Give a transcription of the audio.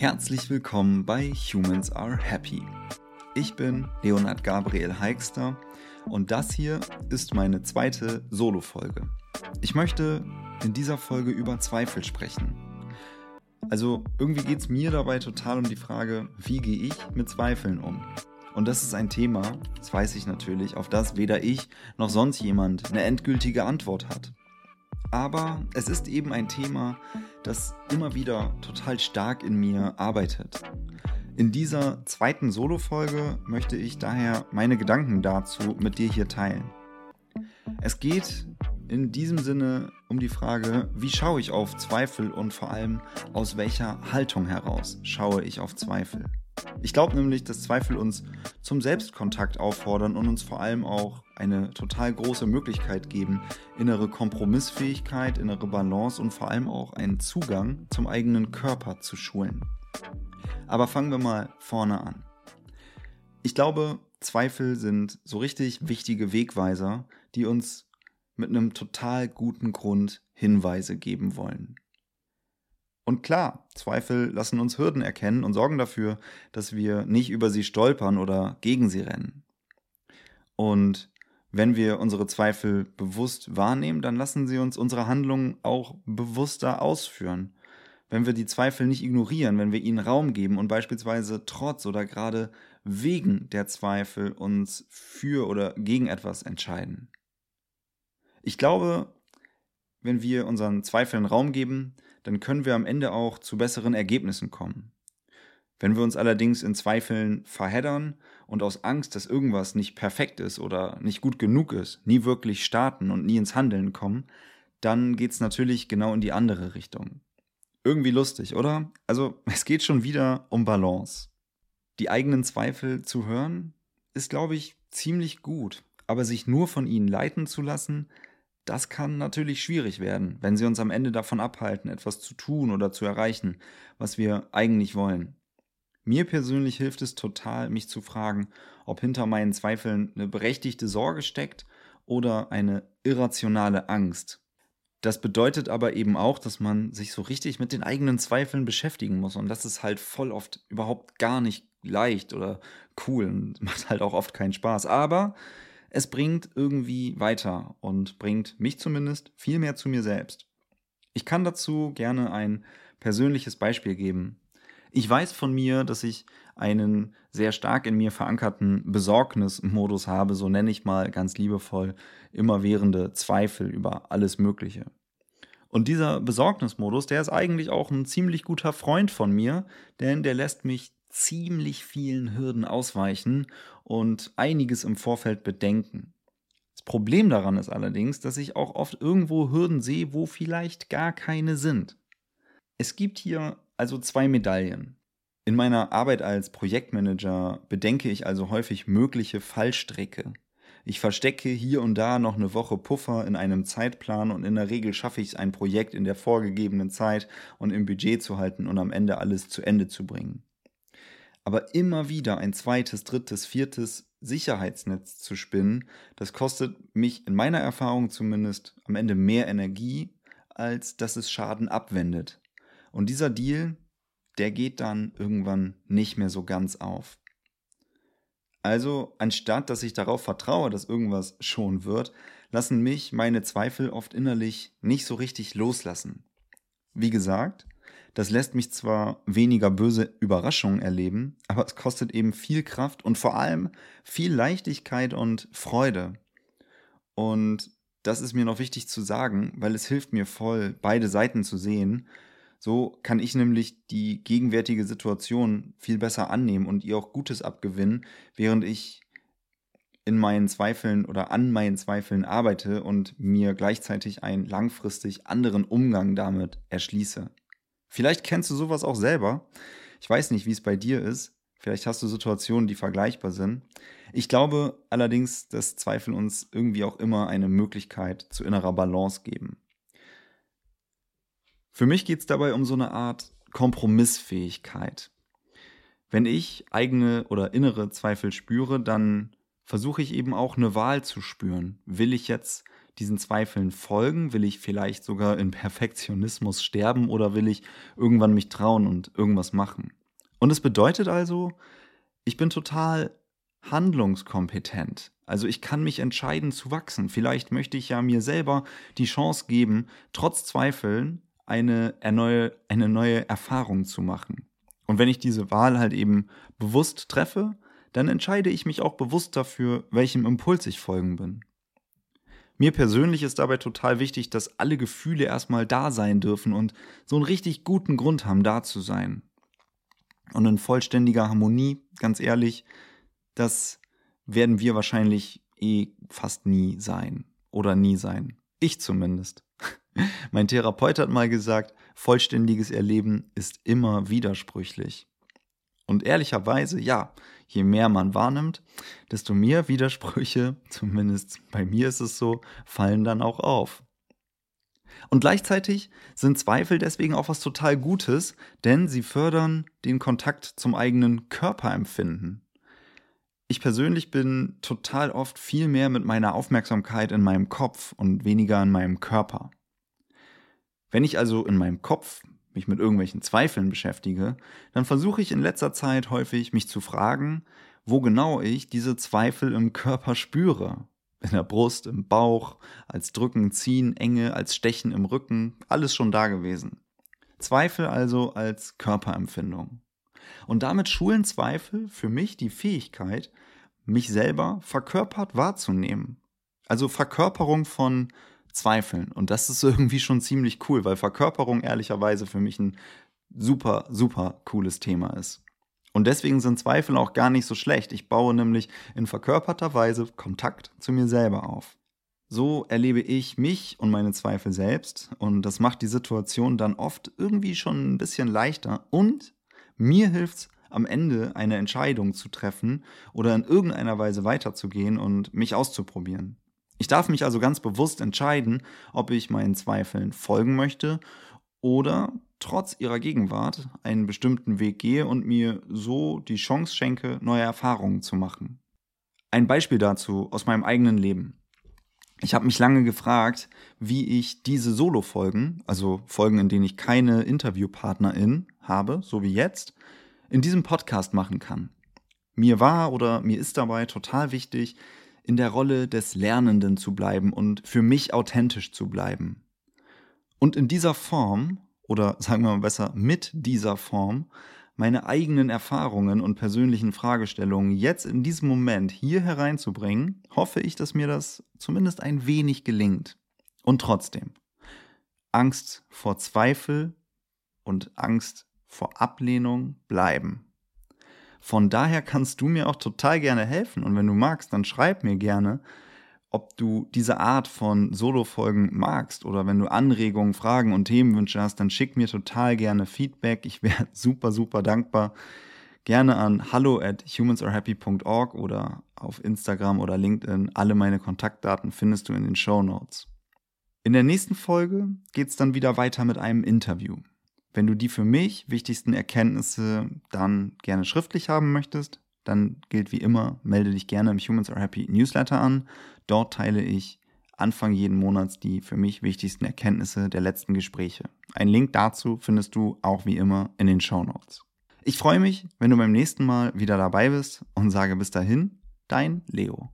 Herzlich willkommen bei Humans Are Happy. Ich bin Leonard Gabriel Heikster und das hier ist meine zweite Solo-Folge. Ich möchte in dieser Folge über Zweifel sprechen. Also irgendwie geht es mir dabei total um die Frage, wie gehe ich mit Zweifeln um? Und das ist ein Thema, das weiß ich natürlich, auf das weder ich noch sonst jemand eine endgültige Antwort hat. Aber es ist eben ein Thema, das immer wieder total stark in mir arbeitet. In dieser zweiten Solo-Folge möchte ich daher meine Gedanken dazu mit dir hier teilen. Es geht in diesem Sinne um die Frage, wie schaue ich auf Zweifel und vor allem aus welcher Haltung heraus schaue ich auf Zweifel. Ich glaube nämlich, dass Zweifel uns zum Selbstkontakt auffordern und uns vor allem auch eine total große Möglichkeit geben, innere Kompromissfähigkeit, innere Balance und vor allem auch einen Zugang zum eigenen Körper zu schulen. Aber fangen wir mal vorne an. Ich glaube, Zweifel sind so richtig wichtige Wegweiser, die uns mit einem total guten Grund Hinweise geben wollen. Und klar, Zweifel lassen uns Hürden erkennen und sorgen dafür, dass wir nicht über sie stolpern oder gegen sie rennen. Und wenn wir unsere Zweifel bewusst wahrnehmen, dann lassen sie uns unsere Handlungen auch bewusster ausführen. Wenn wir die Zweifel nicht ignorieren, wenn wir ihnen Raum geben und beispielsweise trotz oder gerade wegen der Zweifel uns für oder gegen etwas entscheiden. Ich glaube, wenn wir unseren Zweifeln Raum geben, dann können wir am Ende auch zu besseren Ergebnissen kommen. Wenn wir uns allerdings in Zweifeln verheddern und aus Angst, dass irgendwas nicht perfekt ist oder nicht gut genug ist, nie wirklich starten und nie ins Handeln kommen, dann geht es natürlich genau in die andere Richtung. Irgendwie lustig, oder? Also es geht schon wieder um Balance. Die eigenen Zweifel zu hören, ist, glaube ich, ziemlich gut, aber sich nur von ihnen leiten zu lassen, das kann natürlich schwierig werden, wenn sie uns am Ende davon abhalten, etwas zu tun oder zu erreichen, was wir eigentlich wollen. Mir persönlich hilft es total, mich zu fragen, ob hinter meinen Zweifeln eine berechtigte Sorge steckt oder eine irrationale Angst. Das bedeutet aber eben auch, dass man sich so richtig mit den eigenen Zweifeln beschäftigen muss. Und das ist halt voll oft überhaupt gar nicht leicht oder cool und macht halt auch oft keinen Spaß. Aber es bringt irgendwie weiter und bringt mich zumindest viel mehr zu mir selbst. Ich kann dazu gerne ein persönliches Beispiel geben. Ich weiß von mir, dass ich einen sehr stark in mir verankerten Besorgnismodus habe, so nenne ich mal ganz liebevoll immerwährende Zweifel über alles Mögliche. Und dieser Besorgnismodus, der ist eigentlich auch ein ziemlich guter Freund von mir, denn der lässt mich ziemlich vielen Hürden ausweichen und einiges im Vorfeld bedenken. Das Problem daran ist allerdings, dass ich auch oft irgendwo Hürden sehe, wo vielleicht gar keine sind. Es gibt hier also zwei Medaillen. In meiner Arbeit als Projektmanager bedenke ich also häufig mögliche Fallstrecke. Ich verstecke hier und da noch eine Woche Puffer in einem Zeitplan und in der Regel schaffe ich es, ein Projekt in der vorgegebenen Zeit und im Budget zu halten und am Ende alles zu Ende zu bringen aber immer wieder ein zweites, drittes, viertes Sicherheitsnetz zu spinnen, das kostet mich in meiner Erfahrung zumindest am Ende mehr Energie, als dass es Schaden abwendet. Und dieser Deal, der geht dann irgendwann nicht mehr so ganz auf. Also, anstatt dass ich darauf vertraue, dass irgendwas schon wird, lassen mich meine Zweifel oft innerlich nicht so richtig loslassen. Wie gesagt, das lässt mich zwar weniger böse Überraschungen erleben, aber es kostet eben viel Kraft und vor allem viel Leichtigkeit und Freude. Und das ist mir noch wichtig zu sagen, weil es hilft mir voll, beide Seiten zu sehen. So kann ich nämlich die gegenwärtige Situation viel besser annehmen und ihr auch Gutes abgewinnen, während ich in meinen Zweifeln oder an meinen Zweifeln arbeite und mir gleichzeitig einen langfristig anderen Umgang damit erschließe. Vielleicht kennst du sowas auch selber. Ich weiß nicht, wie es bei dir ist. Vielleicht hast du Situationen, die vergleichbar sind. Ich glaube allerdings, dass Zweifel uns irgendwie auch immer eine Möglichkeit zu innerer Balance geben. Für mich geht es dabei um so eine Art Kompromissfähigkeit. Wenn ich eigene oder innere Zweifel spüre, dann versuche ich eben auch eine Wahl zu spüren. Will ich jetzt diesen Zweifeln folgen? Will ich vielleicht sogar in Perfektionismus sterben oder will ich irgendwann mich trauen und irgendwas machen? Und es bedeutet also, ich bin total handlungskompetent. Also ich kann mich entscheiden zu wachsen. Vielleicht möchte ich ja mir selber die Chance geben, trotz Zweifeln eine, neue, eine neue Erfahrung zu machen. Und wenn ich diese Wahl halt eben bewusst treffe, dann entscheide ich mich auch bewusst dafür, welchem Impuls ich folgen bin. Mir persönlich ist dabei total wichtig, dass alle Gefühle erstmal da sein dürfen und so einen richtig guten Grund haben, da zu sein. Und in vollständiger Harmonie, ganz ehrlich, das werden wir wahrscheinlich eh fast nie sein. Oder nie sein. Ich zumindest. mein Therapeut hat mal gesagt, vollständiges Erleben ist immer widersprüchlich. Und ehrlicherweise, ja, je mehr man wahrnimmt, desto mehr Widersprüche, zumindest bei mir ist es so, fallen dann auch auf. Und gleichzeitig sind Zweifel deswegen auch was total Gutes, denn sie fördern den Kontakt zum eigenen Körperempfinden. Ich persönlich bin total oft viel mehr mit meiner Aufmerksamkeit in meinem Kopf und weniger in meinem Körper. Wenn ich also in meinem Kopf mich mit irgendwelchen Zweifeln beschäftige, dann versuche ich in letzter Zeit häufig mich zu fragen, wo genau ich diese Zweifel im Körper spüre. In der Brust, im Bauch, als Drücken, Ziehen, Enge, als Stechen im Rücken, alles schon da gewesen. Zweifel also als Körperempfindung. Und damit schulen Zweifel für mich die Fähigkeit, mich selber verkörpert wahrzunehmen. Also Verkörperung von Zweifeln. Und das ist irgendwie schon ziemlich cool, weil Verkörperung ehrlicherweise für mich ein super, super cooles Thema ist. Und deswegen sind Zweifel auch gar nicht so schlecht. Ich baue nämlich in verkörperter Weise Kontakt zu mir selber auf. So erlebe ich mich und meine Zweifel selbst und das macht die Situation dann oft irgendwie schon ein bisschen leichter und mir hilft es am Ende eine Entscheidung zu treffen oder in irgendeiner Weise weiterzugehen und mich auszuprobieren. Ich darf mich also ganz bewusst entscheiden, ob ich meinen Zweifeln folgen möchte oder trotz ihrer Gegenwart einen bestimmten Weg gehe und mir so die Chance schenke, neue Erfahrungen zu machen. Ein Beispiel dazu aus meinem eigenen Leben. Ich habe mich lange gefragt, wie ich diese Solo-Folgen, also Folgen, in denen ich keine Interviewpartnerin habe, so wie jetzt, in diesem Podcast machen kann. Mir war oder mir ist dabei total wichtig, in der Rolle des Lernenden zu bleiben und für mich authentisch zu bleiben. Und in dieser Form, oder sagen wir mal besser mit dieser Form, meine eigenen Erfahrungen und persönlichen Fragestellungen jetzt in diesem Moment hier hereinzubringen, hoffe ich, dass mir das zumindest ein wenig gelingt. Und trotzdem, Angst vor Zweifel und Angst vor Ablehnung bleiben. Von daher kannst du mir auch total gerne helfen. Und wenn du magst, dann schreib mir gerne, ob du diese Art von Solo-Folgen magst oder wenn du Anregungen, Fragen und Themenwünsche hast, dann schick mir total gerne Feedback. Ich wäre super, super dankbar. Gerne an hallo at humansarehappy.org oder auf Instagram oder LinkedIn. Alle meine Kontaktdaten findest du in den Show Notes. In der nächsten Folge geht es dann wieder weiter mit einem Interview. Wenn du die für mich wichtigsten Erkenntnisse dann gerne schriftlich haben möchtest, dann gilt wie immer, melde dich gerne im Humans Are Happy Newsletter an. Dort teile ich Anfang jeden Monats die für mich wichtigsten Erkenntnisse der letzten Gespräche. Ein Link dazu findest du auch wie immer in den Show Notes. Ich freue mich, wenn du beim nächsten Mal wieder dabei bist und sage bis dahin, dein Leo.